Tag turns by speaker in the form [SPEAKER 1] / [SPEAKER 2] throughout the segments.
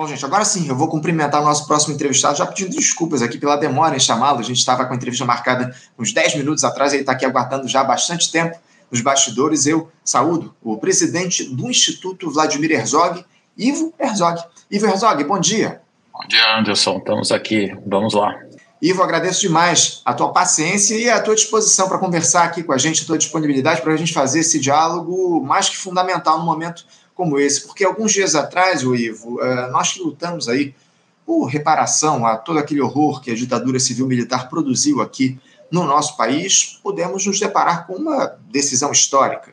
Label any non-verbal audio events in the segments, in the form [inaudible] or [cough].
[SPEAKER 1] Bom, gente, agora sim, eu vou cumprimentar o nosso próximo entrevistado, já pedindo desculpas aqui pela demora em chamá-lo. A gente estava com a entrevista marcada uns 10 minutos atrás, ele está aqui aguardando já há bastante tempo nos bastidores. Eu saúdo o presidente do Instituto Vladimir Herzog, Ivo Herzog. Ivo Herzog, bom dia.
[SPEAKER 2] Bom dia, Anderson. Estamos aqui. Vamos lá.
[SPEAKER 1] Ivo, agradeço demais a tua paciência e a tua disposição para conversar aqui com a gente, a tua disponibilidade para a gente fazer esse diálogo mais que fundamental num momento como esse, porque alguns dias atrás, o Ivo, eh, nós que lutamos aí por reparação a todo aquele horror que a ditadura civil-militar produziu aqui no nosso país, pudemos nos deparar com uma decisão histórica.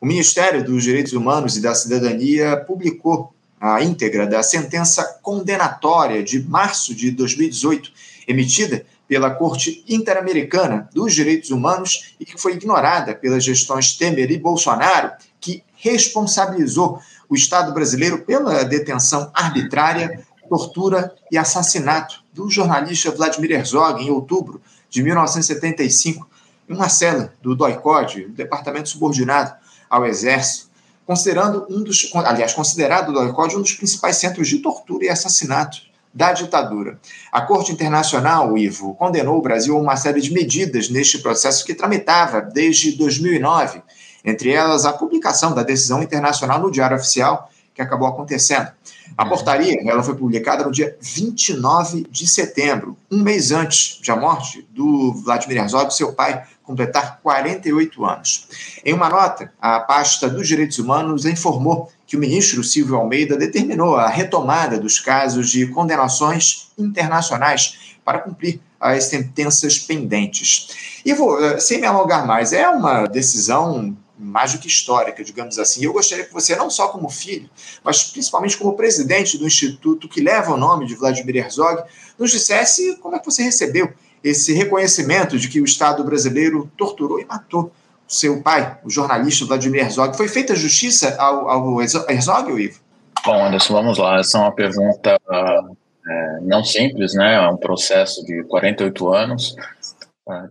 [SPEAKER 1] O Ministério dos Direitos Humanos e da Cidadania publicou a íntegra da sentença condenatória de março de 2018, emitida pela Corte Interamericana dos Direitos Humanos e que foi ignorada pelas gestões Temer e Bolsonaro, que responsabilizou o Estado brasileiro pela detenção arbitrária, tortura e assassinato do jornalista Vladimir Herzog em outubro de 1975, em uma cela do DOI-CODE, um departamento subordinado ao Exército, considerando um dos, aliás, considerado o DOI-CODE um dos principais centros de tortura e assassinato da ditadura. A Corte Internacional, Ivo, condenou o Brasil a uma série de medidas neste processo que tramitava desde 2009 entre elas a publicação da decisão internacional no Diário Oficial, que acabou acontecendo. A uhum. portaria ela foi publicada no dia 29 de setembro, um mês antes da morte do Vladimir Herzog, seu pai, completar 48 anos. Em uma nota, a pasta dos direitos humanos informou que o ministro Silvio Almeida determinou a retomada dos casos de condenações internacionais para cumprir as sentenças pendentes. E vou, eh, sem me alongar mais, é uma decisão mais do que histórica, digamos assim. Eu gostaria que você, não só como filho, mas principalmente como presidente do instituto que leva o nome de Vladimir Herzog, nos dissesse como é que você recebeu esse reconhecimento de que o Estado brasileiro torturou e matou seu pai, o jornalista Vladimir Herzog. Foi feita justiça ao, ao Herzog, Ivo?
[SPEAKER 2] Bom, Anderson, vamos lá. Essa é uma pergunta é, não simples, né? É um processo de 48 anos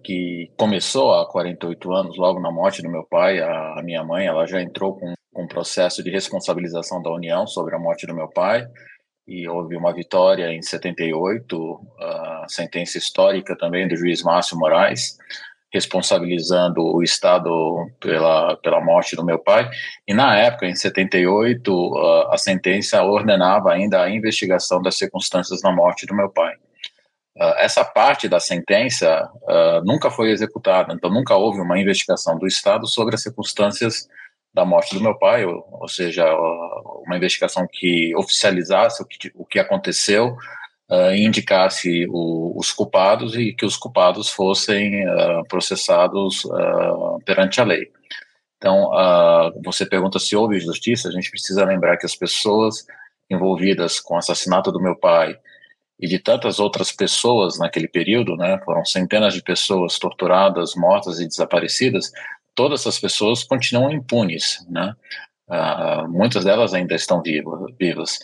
[SPEAKER 2] que começou há 48 anos, logo na morte do meu pai, a, minha mãe, ela já entrou com, com um processo de responsabilização da União sobre a morte do meu pai, e houve uma vitória em 78, a sentença histórica também do juiz Márcio Moraes, responsabilizando o Estado pela, pela morte do meu pai. E na época, em 78, a sentença ordenava ainda a investigação das circunstâncias da morte do meu pai. Uh, essa parte da sentença uh, nunca foi executada, então nunca houve uma investigação do Estado sobre as circunstâncias da morte do meu pai, ou, ou seja, uh, uma investigação que oficializasse o que, o que aconteceu e indicasse o, os culpados e que os culpados fossem processados perante a lei. Então, você pergunta se houve justiça, a gente precisa lembrar que as pessoas envolvidas com o assassinato do meu pai, e de tantas outras pessoas naquele período, né, foram centenas de pessoas torturadas, mortas e desaparecidas, todas essas pessoas continuam impunes, né, uh, muitas delas ainda estão vivas.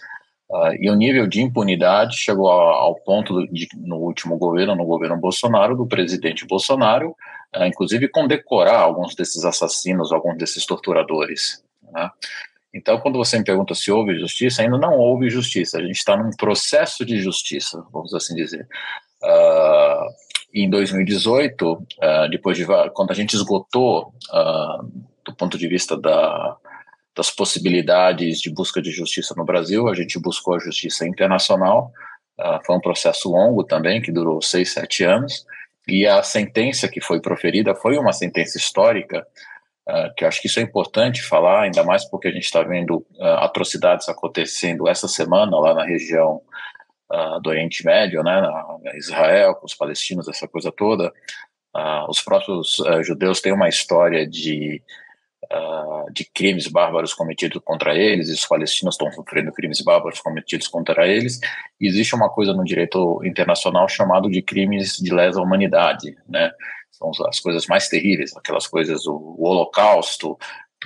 [SPEAKER 2] Uh, e o nível de impunidade chegou ao, ao ponto de, no último governo, no governo Bolsonaro, do presidente Bolsonaro, uh, inclusive condecorar alguns desses assassinos, alguns desses torturadores. Né? Então, quando você me pergunta se houve justiça, ainda não houve justiça. A gente está num processo de justiça, vamos assim dizer. Uh, em 2018, uh, ah, depois de quando a gente esgotou uh, do ponto de vista da, das possibilidades de busca de justiça no Brasil, a gente buscou a justiça internacional. foi um processo longo também, que durou seis, sete anos. E a sentença que foi proferida foi uma sentença histórica Uh, que acho que isso é importante falar, ainda mais porque a gente está vendo uh, atrocidades acontecendo essa semana lá na região uh, do Oriente Médio, né, na Israel, com os palestinos, essa coisa toda. os próprios judeus têm uma história de, de crimes bárbaros cometidos contra eles, e os palestinos estão sofrendo crimes bárbaros cometidos contra eles. E existe uma coisa no direito internacional chamado de crimes de lesa humanidade, né? São as coisas mais terríveis, aquelas coisas, o, o Holocausto,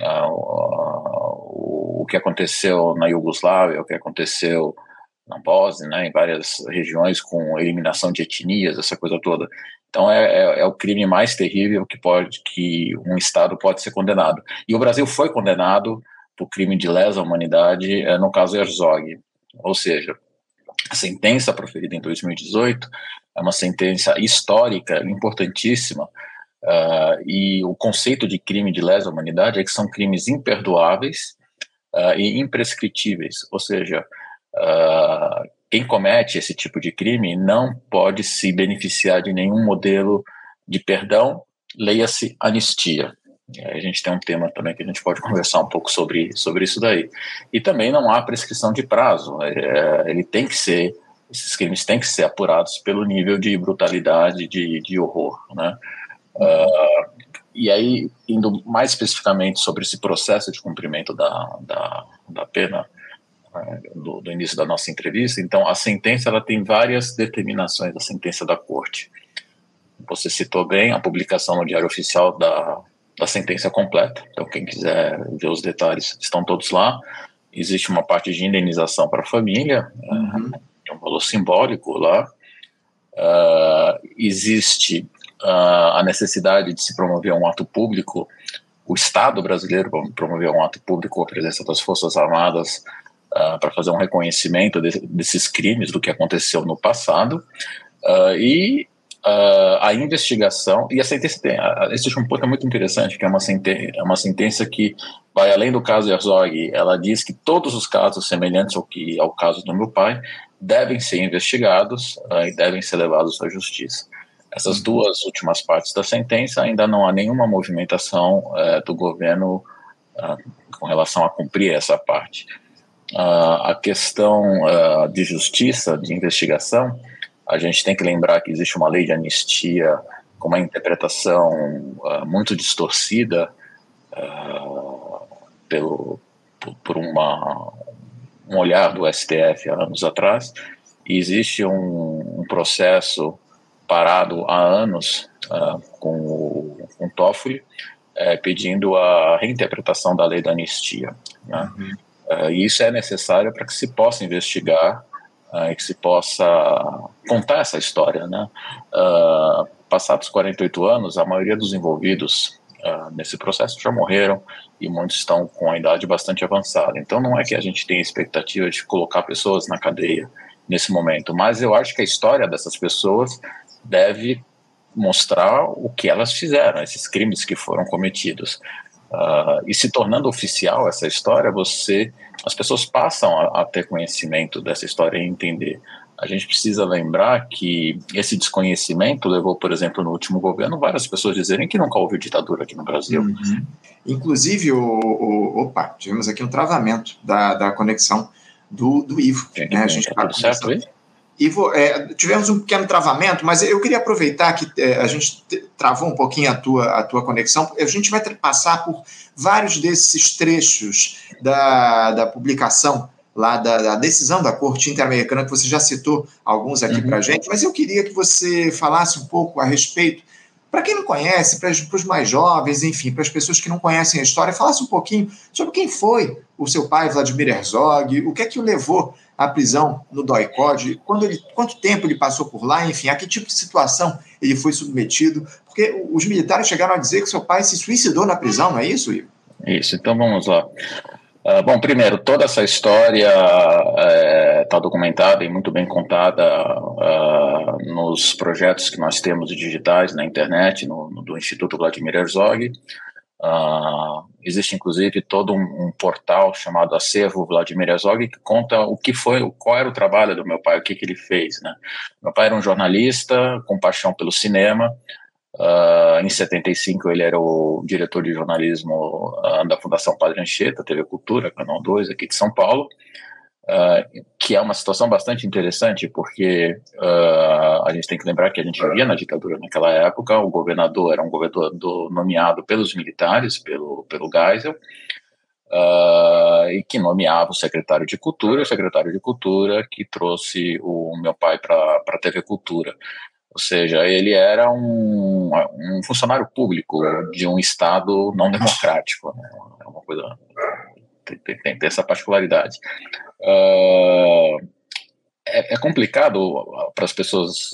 [SPEAKER 2] uh, o, o, que aconteceu na Iugoslávia, o que aconteceu na Bósnia, né, em várias regiões com eliminação de etnias, essa coisa toda. Então é, é, é, o crime mais terrível que pode que um estado pode ser condenado. E o Brasil foi condenado por crime de lesa humanidade, é, no caso Herzog. Ou seja, A sentença proferida em 2018 é uma sentença histórica, importantíssima, uh, e o conceito de crime de lesa humanidade é que são crimes imperdoáveis uh, e imprescritíveis, ou seja, uh, quem comete esse tipo de crime não pode se beneficiar de nenhum modelo de perdão, leia-se anistia. A gente tem um tema também que a gente pode conversar um pouco sobre, sobre isso daí. E também não há prescrição de prazo. É, ele tem que ser, esses crimes têm que ser apurados pelo nível de brutalidade, de, de horror. Né? Uh, e aí, indo mais especificamente sobre esse processo de cumprimento da, da, da pena, né, do, do, início da nossa entrevista, então a sentença ela tem várias determinações da sentença da corte. Você citou bem a publicação no Diário Oficial da, da sentença completa. Então, quem quiser ver os detalhes, estão todos lá. Existe uma parte de indenização para a família, uhum. É um valor simbólico lá. Uh, existe uh, a necessidade de se promover um ato público, o Estado brasileiro promover um ato público a presença das Forças Armadas uh, para fazer um reconhecimento de, desses crimes, do que aconteceu no passado, e a investigação, e a sentença tem, existe um ponto muito interessante, que é uma, sentença, é uma sentença que vai além do caso Herzog, ela diz que todos os casos semelhantes ao, que, ao caso do meu pai devem ser investigados e devem ser levados à justiça. Essas duas últimas partes da sentença ainda não há nenhuma movimentação é, do governo é, com relação a cumprir essa parte. Uh, a questão uh, de justiça, de investigação, a gente tem que lembrar que existe uma lei de anistia com uma interpretação uh, muito distorcida pelo, por uma, um olhar do STF há anos atrás, e existe um, um processo parado há anos uh, com, o, com o Toffoli, uh, pedindo a reinterpretação da lei da anistia. Né? Uhum. Uh, e isso é necessário para que se possa investigar uh, e que se possa contar essa história. Né? passados 48 anos, a maioria dos envolvidos nesse processo já morreram e muitos estão com a idade bastante avançada. Então não é que a gente tenha expectativa de colocar pessoas na cadeia nesse momento, mas eu acho que a história dessas pessoas deve mostrar o que elas fizeram, esses crimes que foram cometidos. Uh, e se tornando oficial essa história, você, as pessoas passam a, a, ter conhecimento dessa história e entender. A gente precisa lembrar que esse desconhecimento levou, por exemplo, no último governo, várias pessoas dizerem que nunca houve ditadura aqui no Brasil.
[SPEAKER 1] Uhum. Inclusive, o, o, opa, tivemos aqui um travamento da, da conexão do, do Ivo.
[SPEAKER 2] Né? A gente tá tudo certo aí?
[SPEAKER 1] Ivo, é, tivemos um pequeno travamento, mas eu queria aproveitar que é, a gente travou um pouquinho a tua, a tua conexão. A gente vai passar por vários desses trechos da, da publicação lá da, da decisão da Corte Interamericana, que você já citou alguns aqui uhum. para a gente, mas eu queria que você falasse um pouco a respeito, para quem não conhece, para os mais jovens, enfim, para as pessoas que não conhecem a história, falasse um pouquinho sobre quem foi o seu pai, Vladimir Herzog, o que é que o levou a prisão no DOI-COD, quando ele, quanto tempo ele passou por lá, enfim, a que tipo de situação ele foi submetido, porque os militares chegaram a dizer que seu pai se suicidou na prisão, não é isso, Ivo?
[SPEAKER 2] Isso, então vamos lá. Uh, bom, primeiro, toda essa história está é, documentada e muito bem contada uh, nos projetos que nós temos digitais na internet, no, no do Instituto Vladimir Herzog. Uh, existe inclusive todo um, um, portal chamado Acervo Vladimir Herzog que conta o que foi, qual era o trabalho do meu pai, o que, que ele fez. Né? Meu pai era um jornalista com paixão pelo cinema. Uh, em 75 ele era o diretor de jornalismo uh, da Fundação Padre Anchieta, TV Cultura, Canal 2 aqui de São Paulo. Uh, que é uma situação bastante interessante, porque a gente tem que lembrar que a gente vivia na ditadura naquela época, o governador era um governador nomeado pelos militares, pelo, pelo Geisel, e que nomeava o secretário de Cultura, o secretário de Cultura que trouxe o meu pai para a TV Cultura. Ou seja, ele era um, um funcionário público de um Estado não democrático. Né? É uma coisa tem, tem, tem, essa particularidade. Uh, é, é, complicado para as pessoas,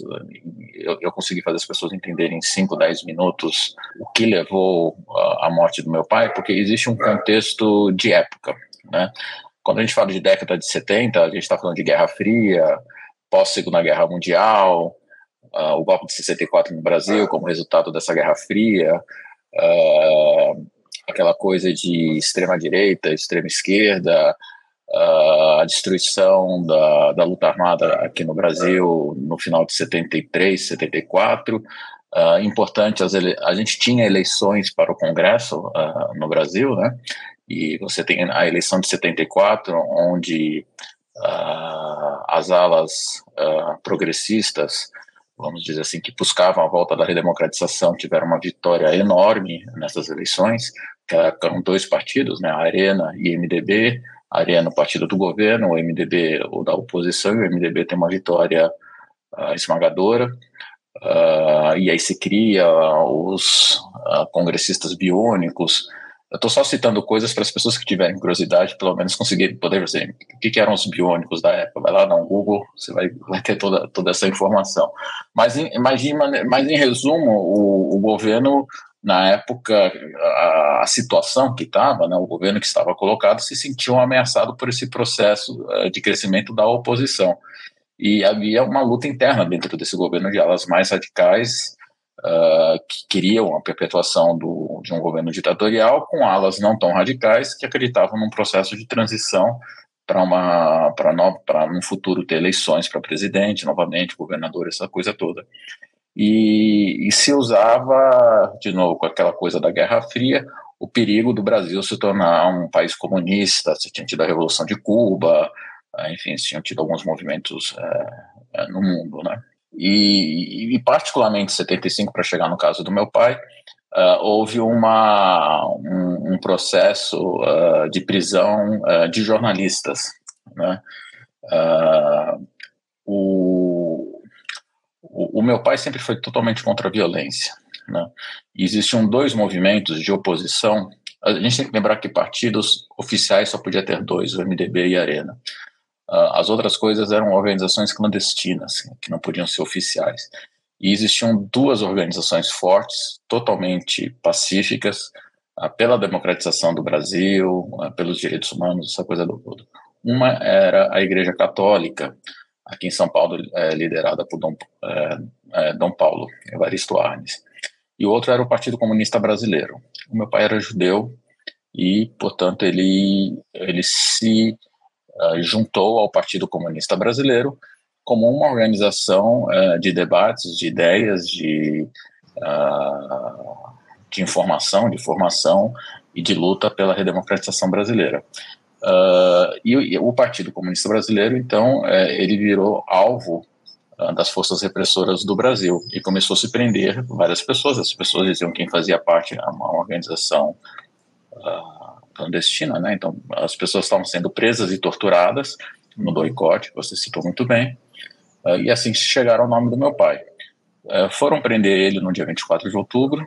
[SPEAKER 2] eu, eu, consegui fazer as pessoas entenderem em 5, 10 minutos o que levou à morte do meu pai, porque existe um contexto de época, né? Quando a gente fala de década de 70, a gente está falando de Guerra Fria, pós-Segunda Guerra Mundial, uh, o golpe de 64 no Brasil como resultado dessa Guerra Fria, uh, aquela coisa de extrema-direita, extrema-esquerda, uh, a destruição da, da luta armada aqui no Brasil no final de 73, 74. Uh, importante, as a gente tinha eleições para o Congresso uh, no Brasil, né? E você tem a eleição de 74, onde uh, as alas progressistas, vamos dizer assim, que buscavam a volta da redemocratização, tiveram uma vitória enorme nessas eleições, que eram dois partidos, né? Arena e MDB, Arena, o partido do governo, o MDB, o da oposição, e o MDB tem uma vitória uh, esmagadora. Uh, e aí se cria os uh, congressistas biônicos. Eu estou só citando coisas para as pessoas que tiverem curiosidade, pelo menos conseguirem poder ver o que, que, eram os biônicos da época. Vai lá, dá um Google, você vai, vai ter toda, toda essa informação. Mas, em, mas em resumo, o, o governo na época, a, situação que estava, né, o governo que estava colocado, se sentiu ameaçado por esse processo uh, de crescimento da oposição. E havia uma luta interna dentro desse governo de alas mais radicais, uh, que queriam a perpetuação do, de um governo ditatorial, com alas não tão radicais, que acreditavam num processo de transição para uma para para no futuro ter eleições para presidente novamente governador essa coisa toda e, e se usava, de novo, com aquela coisa da Guerra Fria, o perigo do Brasil se tornar um país comunista, se tinha tido a Revolução de Cuba, eh, enfim, se tinham tido alguns movimentos é, no mundo, né? E, e particularmente em 75, para chegar no caso do meu pai, uh, houve uma, um, um processo uh, de prisão uh, de jornalistas, né? o, o, o, meu pai sempre foi totalmente contra a violência. Né? Existiam dois movimentos de oposição. A gente tem que lembrar que partidos oficiais só podia ter dois, o MDB e a Arena. As outras coisas eram organizações clandestinas, que não podiam ser oficiais. E existiam duas organizações fortes, totalmente pacíficas, uh, pela democratização do Brasil, uh, pelos direitos humanos, essa coisa do todo. Uma era a Igreja Católica, aqui em São Paulo, é, liderada por Dom, é, Dom Paulo Evaristo Arnes. E o outro era o Partido Comunista Brasileiro. O meu pai era judeu e, portanto, ele, ele se uh, juntou ao Partido Comunista Brasileiro como uma organização uh, de debates, de ideias, de, uh, de informação, de formação e de luta pela redemocratização brasileira. Uh, e, e, o Partido Comunista Brasileiro, então, é, ele virou alvo uh, das forças repressoras do Brasil e começou a se prender várias pessoas. As pessoas diziam quem fazia parte de uma organização clandestina, né? Então, as pessoas estavam sendo presas e torturadas no boicote, você citou muito bem, e assim chegaram ao nome do meu pai. foram prender ele no dia 24 de outubro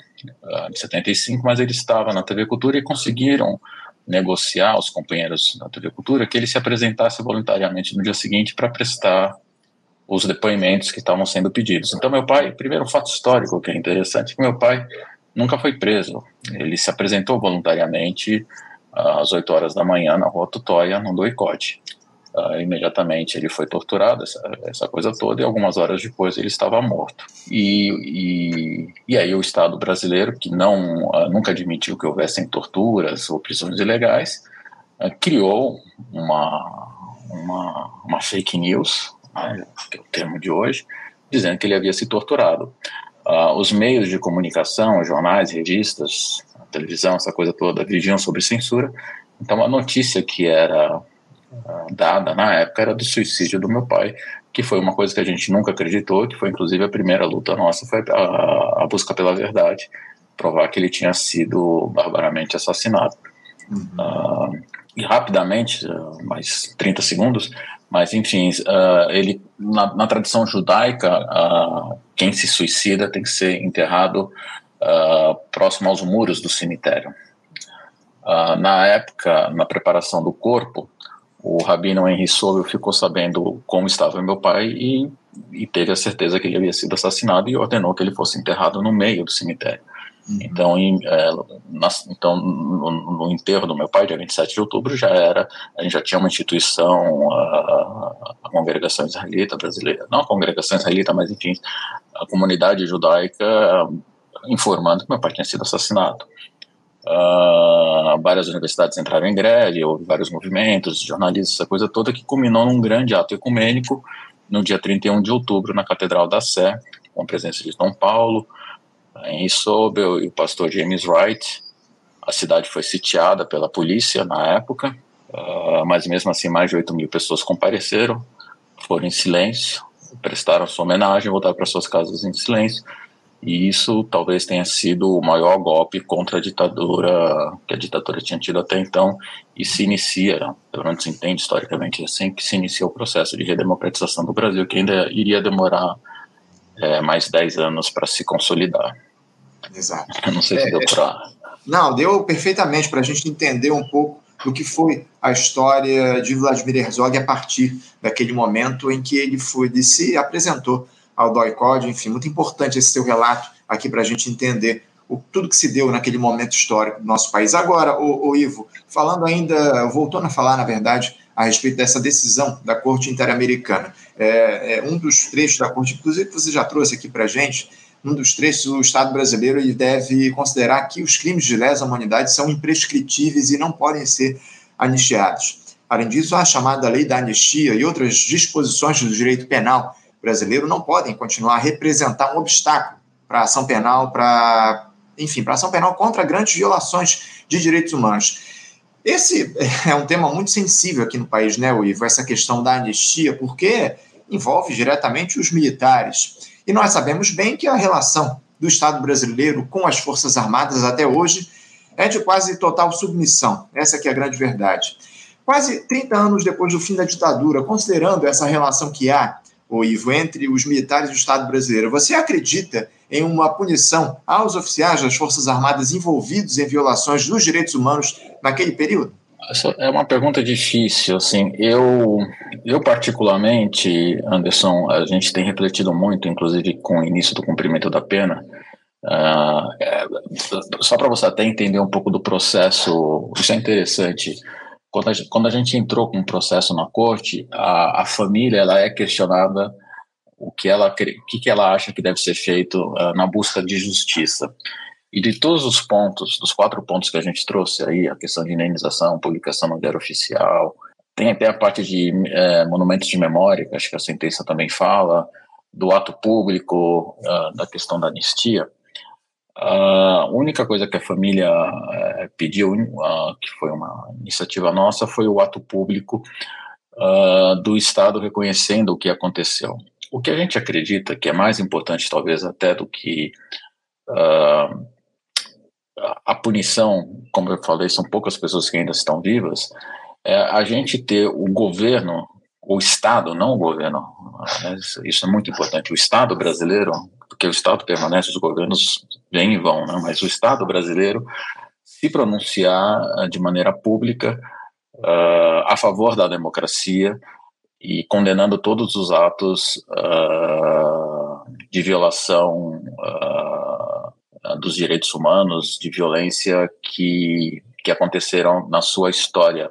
[SPEAKER 2] de 75, mas ele estava na TV Cultura e conseguiram negociar aos companheiros da TV Cultura que ele se apresentasse voluntariamente no dia seguinte para prestar os depoimentos que estavam sendo pedidos. Então, meu pai, primeiro um fato histórico que é interessante, que meu pai nunca foi preso. Ele se apresentou voluntariamente às 8 horas da manhã na rua Tutóia, no Doicote. Uh, imediatamente ele foi torturado, essa, essa, coisa toda, e algumas horas depois ele estava morto. E, e, e aí o Estado brasileiro, que não uh, nunca admitiu que houvessem torturas ou prisões ilegais, uh, criou uma, uma, uma, fake news, né, que é o termo de hoje, dizendo que ele havia se torturado. os meios de comunicação, jornais, revistas, televisão, essa coisa toda, vigiam sobre censura. Então a notícia que era dada na época era do suicídio do meu pai, que foi uma coisa que a gente nunca acreditou, que foi inclusive a primeira luta nossa, foi a, a busca pela verdade, provar que ele tinha sido barbaramente assassinado. Uhum. Uh, e rapidamente, uh, mais 30 segundos, mas enfim, uh, ele na, na, tradição judaica, quem se suicida tem que ser enterrado próximo aos muros do cemitério. na época, na preparação do corpo, o rabino Henry Sobel ficou sabendo como estava meu pai e, e, teve a certeza que ele havia sido assassinado e ordenou que ele fosse enterrado no meio do cemitério. Uhum. Então, em, é, nas, então no, no, enterro do meu pai, dia 27 de outubro, já era, a gente já tinha uma instituição, a, a congregação israelita brasileira, não a congregação israelita, mas enfim, a comunidade judaica informando que meu pai tinha sido assassinado. Uh, várias universidades entraram em greve, houve vários movimentos, jornalistas, essa coisa toda, que culminou num grande ato ecumênico no dia 31 de outubro, na Catedral da Sé, com a presença de Dom Paulo, Henry Sobel e o pastor James Wright. A cidade foi sitiada pela polícia na época, uh, mas mesmo assim mais de 8 mil pessoas compareceram, foram em silêncio, prestaram sua homenagem, voltaram para suas casas em silêncio. E isso talvez tenha sido o maior golpe contra a ditadura que a ditadura tinha tido até então e se inicia, pelo menos se entende historicamente assim, que se inicia o processo de redemocratização do Brasil, que ainda iria demorar é, mais 10 anos para se consolidar.
[SPEAKER 1] Exato.
[SPEAKER 2] Eu não sei se é, deu para.
[SPEAKER 1] Não, deu perfeitamente para a gente entender um pouco do que foi a história de Vladimir Herzog a partir daquele momento em que ele foi, ele se apresentou ao DOI-COD, enfim, muito importante esse seu relato aqui para a gente entender o, tudo que se deu naquele momento histórico do nosso país. Agora, o, o Ivo, falando ainda, voltando a falar, na verdade, a respeito dessa decisão da Corte Interamericana. É, é, um dos trechos da Corte, inclusive que você já trouxe aqui para a gente, um dos trechos, o Estado brasileiro ele deve considerar que os crimes de lesa humanidade são imprescritíveis e não podem ser anistiados. Além disso, a chamada lei da anistia e outras disposições do direito penal brasileiro não podem continuar a representar um obstáculo para a ação penal, para, enfim, para ação penal contra grandes violações de direitos humanos. Esse [laughs] é um tema muito sensível aqui no país, né, Ivo? Essa questão da anistia, porque envolve diretamente os militares. E nós sabemos bem que a relação do Estado brasileiro com as Forças Armadas até hoje é de quase total submissão. Essa que é a grande verdade. Quase 30 anos depois do fim da ditadura, considerando essa relação que há o Ivo, entre os militares do Estado brasileiro. Você acredita em uma punição aos oficiais das Forças Armadas envolvidos em violações dos direitos humanos naquele período?
[SPEAKER 2] Essa é uma pergunta difícil, assim, eu, eu particularmente, Anderson, a gente tem refletido muito, inclusive com o início do cumprimento da pena, uh, é, só para você até entender um pouco do processo, isso é interessante, quando a, gente, quando a gente entrou com o processo na corte, a, a família ela é questionada o que ela, o que, que ela acha que deve ser feito uh, na busca de justiça. E de todos os pontos, dos quatro pontos que a gente trouxe aí, a questão de indenização, publicação no Diário Oficial, tem até a parte de é, monumentos de memória, que acho que a sentença também fala, do ato público, uh, da questão da anistia. A única coisa que a família uh, pediu, que foi uma iniciativa nossa, foi o ato público uh, do Estado reconhecendo o que aconteceu. O que a gente acredita que é mais importante, talvez até do que a punição, como eu falei, são poucas pessoas que ainda estão vivas, é a gente ter o governo, o Estado, não o governo, né, isso é muito importante, o Estado brasileiro porque o Estado permanece, os governos vêm e vão, né? mas o Estado brasileiro se pronunciar eh, de maneira pública uh, a favor da democracia e condenando todos os atos uh, de violação uh, dos direitos humanos, de violência que, que aconteceram na sua história.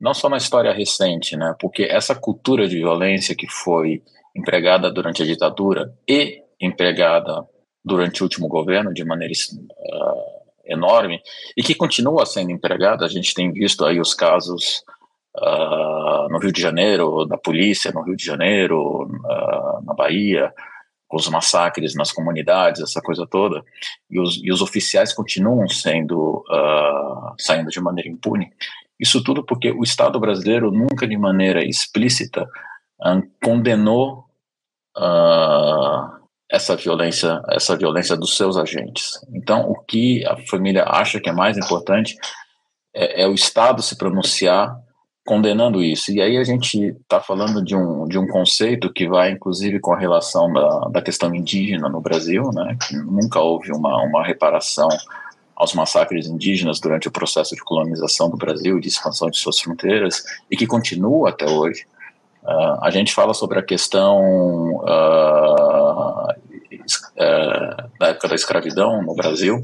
[SPEAKER 2] Não só na história recente, né? porque essa cultura de violência que foi empregada durante a ditadura e empregada durante o último governo de maneira uh, enorme e que continua sendo empregada. A gente tem visto aí os casos uh, no Rio de Janeiro, da polícia no Rio de Janeiro, uh, na Bahia, com os massacres nas comunidades, essa coisa toda, e os, e os oficiais continuam sendo saindo de maneira impune. Isso tudo porque o Estado brasileiro nunca de maneira explícita condenou Uh, essa violência, essa violência dos seus agentes. Então, o que a família acha que é mais importante é, é o Estado se pronunciar condenando isso. E aí a gente está falando de um, de um conceito que vai, inclusive, com a relação da, da questão indígena no Brasil, né, que nunca houve uma, uma reparação aos massacres indígenas durante o processo de colonização do Brasil e de expansão de suas fronteiras, e que continua até hoje. Uh, a gente fala sobre a questão uh, da época da escravidão no Brasil,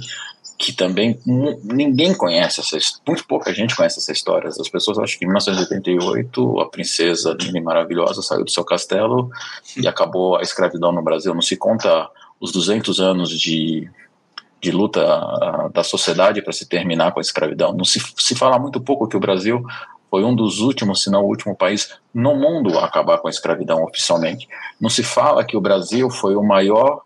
[SPEAKER 2] que também ninguém conhece essa muito pouca gente conhece essa história. As pessoas acham que em 1988 a princesa e maravilhosa saiu do seu castelo e acabou a escravidão no Brasil. Não se conta os 200 anos de, de luta ah, da sociedade para se terminar com a escravidão. Não se, se fala muito pouco que o Brasil foi um dos últimos, se não o último país no mundo a acabar com a escravidão oficialmente. Não se fala que o Brasil foi o maior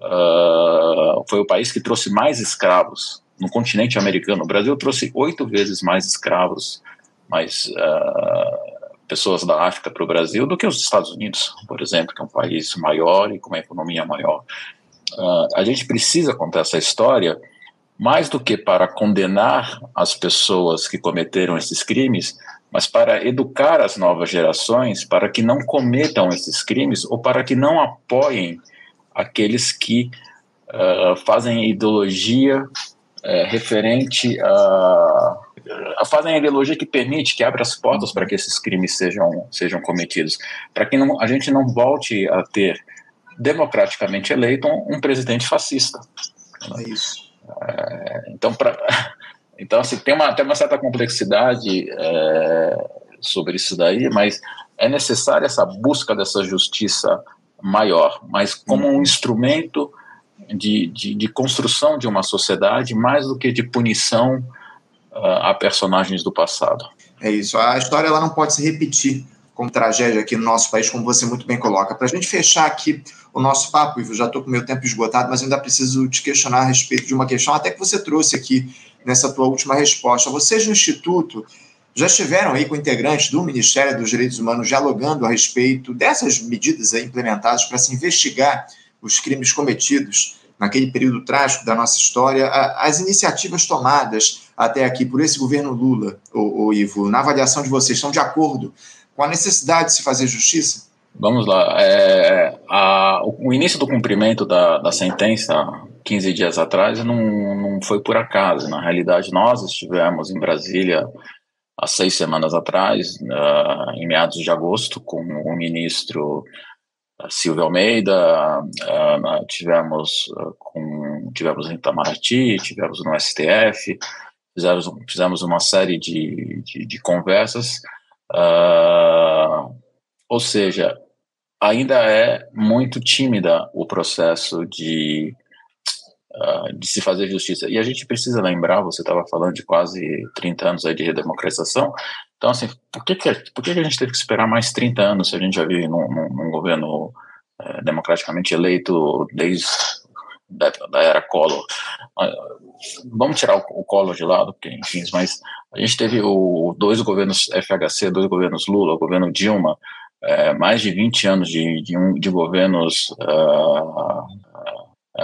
[SPEAKER 2] uh, foi o país que trouxe mais escravos no continente americano. O Brasil trouxe oito vezes mais escravos, mais uh, pessoas da África para o Brasil do que os Estados Unidos, por exemplo, que é um país maior e com uma economia maior. Uh, a gente precisa contar essa história mais do que para condenar as pessoas que cometeram esses crimes, mas para educar as novas gerações para que não cometam esses crimes ou para que não apoiem aqueles que uh, fazem ideologia uh, referente a, fazem a ideologia que permite, que abre as portas para que esses crimes sejam, sejam cometidos, para que não, a gente não volte a ter democraticamente eleito um, um presidente fascista.
[SPEAKER 1] É isso.
[SPEAKER 2] É, então, pra, [laughs] então assim, tem, uma, tem uma certa complexidade é, sobre isso daí, mas é necessária essa busca dessa justiça maior, mas como um instrumento de, de, de construção de uma sociedade mais do que de punição uh, a personagens do passado.
[SPEAKER 1] É isso. A história ela não pode se repetir como tragédia aqui no nosso país, como você muito bem coloca. Para a gente fechar aqui o nosso papo, Ivo, já estou com meu tempo esgotado, mas ainda preciso te questionar a respeito de uma questão até que você trouxe aqui nessa tua última resposta. Vocês no Instituto já estiveram aí com integrantes do Ministério dos Direitos Humanos dialogando a respeito dessas medidas implementadas para se investigar os crimes cometidos naquele período trágico da nossa história, as iniciativas tomadas até aqui por esse governo Lula, o, Ivo, na avaliação de vocês, estão de acordo com a necessidade de se fazer justiça?
[SPEAKER 2] Vamos lá. É, a, o início do cumprimento da, da sentença, 15 dias atrás, não, não foi por acaso. Na realidade, nós estivemos em Brasília há seis semanas atrás, uh, em meados de agosto, com o ministro uh, Silvio Almeida, uh, tivemos com tivemos em Itamaraty, tivemos no STF, fizemos, fizemos uma série de, de, de conversas, ou seja, ainda é muito tímida o processo de uh, de se fazer justiça. E a gente precisa lembrar, você estava falando de quase 30 anos aí de redemocratização, então, assim, por que, que, por que, que a gente teve que esperar mais 30 anos se a gente já vive num, num, num governo uh, democraticamente eleito desde da, da era Collor? Uh, vamos tirar o, o Collor de lado, porque, enfim, mas a gente teve o, dois governos FHC, dois governos Lula, o governo Dilma, é, mais de 20 anos de, de, um, de governos uh,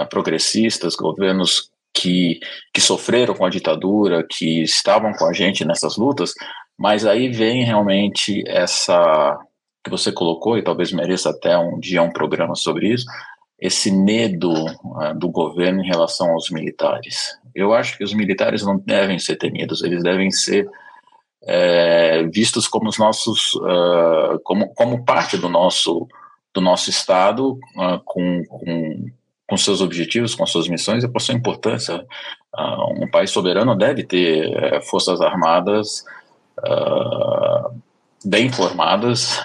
[SPEAKER 2] progressistas, governos que, que sofreram com a ditadura, que estavam com a gente nessas lutas, mas aí vem realmente essa que você colocou, e talvez mereça até um dia um programa sobre isso, esse medo uh, do governo em relação aos militares. Eu acho que os militares não devem ser temidos, eles devem ser é, vistos como os nossos, uh, como, como parte do nosso, do nosso Estado, uh, com, com com seus objetivos, com suas missões e por sua importância. Uh, um país soberano deve ter uh, forças armadas uh, bem formadas,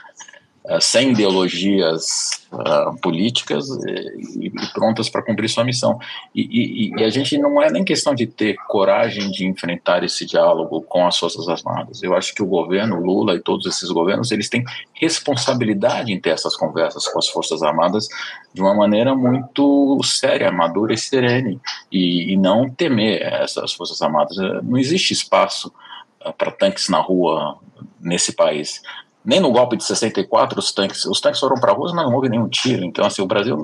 [SPEAKER 2] sem ideologias uh, políticas e, e prontas para cumprir sua missão. E, e, e, a gente não é nem questão de ter coragem de enfrentar esse diálogo com as Forças Armadas. Eu acho que o governo, Lula e todos esses governos, eles têm responsabilidade em ter essas conversas com as Forças Armadas de uma maneira muito séria, madura e serene, e, não temer essas Forças Armadas. Não existe espaço uh, para tanques na rua nesse país nem no golpe de 64 os tanques, os tanques foram para a rua, mas não houve nenhum tiro. Então, assim, o Brasil,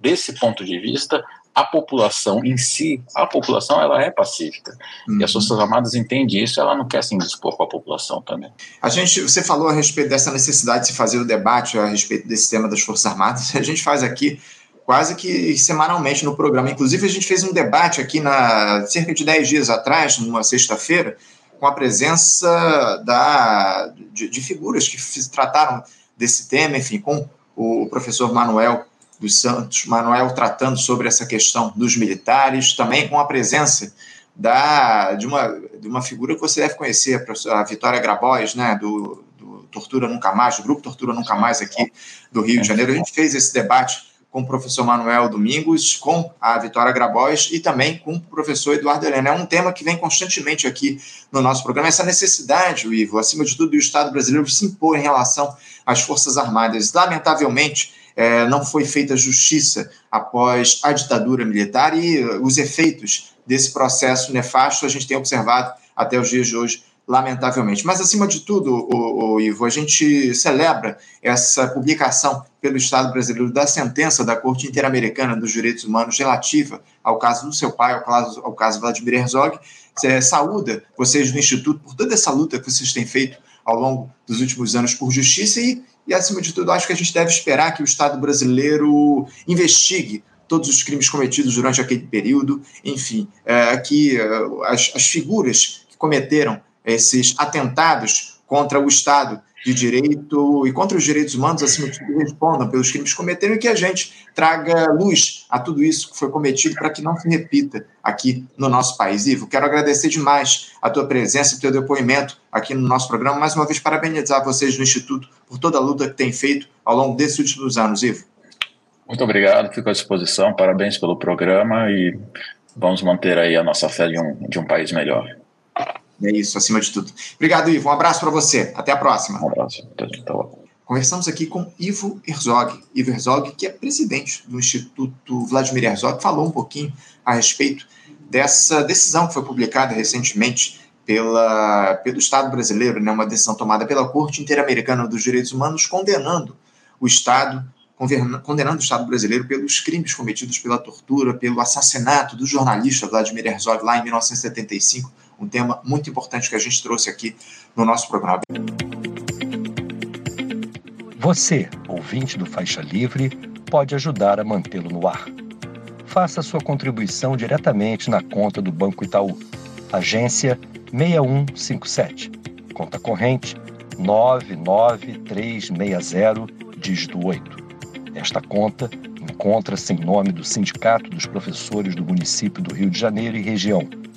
[SPEAKER 2] desse ponto de vista, a população em si, a população, ela é pacífica. Uhum. E as uhum. Forças Armadas entendem isso, ela não quer se indispor com a população também.
[SPEAKER 1] A gente, você falou a respeito dessa necessidade de se fazer o debate a respeito desse tema das Forças Armadas. [laughs] A gente faz aqui quase que semanalmente no programa. Inclusive, a gente fez um debate aqui na cerca de 10 dias atrás, numa sexta-feira, com a presença da, de, de figuras que fiz, trataram desse tema, enfim, com o professor Manuel dos Santos Manuel tratando sobre essa questão dos militares, também com a presença da, de, uma, de uma figura que você deve conhecer, a Vitória Grabois, né, do, do Tortura Nunca Mais, do Grupo Tortura Nunca Mais aqui do Rio de Janeiro. A gente fez esse debate com o professor Manuel Domingos, com a Vitória Grabois e também com o professor Eduardo Helena. É um tema que vem constantemente aqui no nosso programa, essa necessidade, Ivo, acima de tudo, do Estado brasileiro se impor em relação às Forças Armadas. Lamentavelmente, é, não foi feita justiça após a ditadura militar e os efeitos desse processo nefasto a gente tem observado até os dias de hoje lamentavelmente. Mas, acima de tudo, o, o, Ivo, a gente celebra essa publicação pelo Estado brasileiro da sentença da Corte Interamericana dos Direitos Humanos relativa ao caso do seu pai, ao caso, ao caso Vladimir Herzog. Você saúda vocês do Instituto por toda essa luta que vocês têm feito ao longo dos últimos anos por justiça e, e acima de tudo, acho que a gente deve esperar que o Estado brasileiro investigue todos os crimes cometidos durante aquele período, enfim, é, que é, as, as figuras que cometeram esses atentados contra o Estado de Direito e contra os direitos humanos, acima de tudo, respondam pelos crimes que cometeram e que a gente traga luz a tudo isso que foi cometido para que não se repita aqui no nosso país. Ivo, quero agradecer demais a tua presença, o teu depoimento aqui no nosso programa. Mais uma vez, parabenizar vocês do Instituto por toda a luta que tem feito ao longo desses últimos anos, Ivo.
[SPEAKER 2] Muito obrigado, fico à disposição. Parabéns pelo programa e vamos manter aí a nossa fé de um, de um país melhor.
[SPEAKER 1] É isso, acima de tudo. Obrigado, Ivo. Um abraço para você. Até a próxima.
[SPEAKER 2] Um abraço.
[SPEAKER 1] Conversamos aqui com Ivo Herzog. Ivo Herzog, que é presidente do Instituto Vladimir Herzog, falou um pouquinho a respeito dessa decisão que foi publicada recentemente pela, pelo Estado brasileiro, né, uma decisão tomada pela Corte Interamericana dos Direitos Humanos, condenando o Estado, condenando o Estado brasileiro pelos crimes cometidos pela tortura, pelo assassinato do jornalista Vladimir Herzog lá em 1975 um tema muito importante que a gente trouxe aqui no nosso programa.
[SPEAKER 3] Você, ouvinte do Faixa Livre, pode ajudar a mantê-lo no ar. Faça sua contribuição diretamente na conta do Banco Itaú, agência 6157, conta corrente 99360, dígito 8. Esta conta encontra-se em nome do Sindicato dos Professores do Município do Rio de Janeiro e região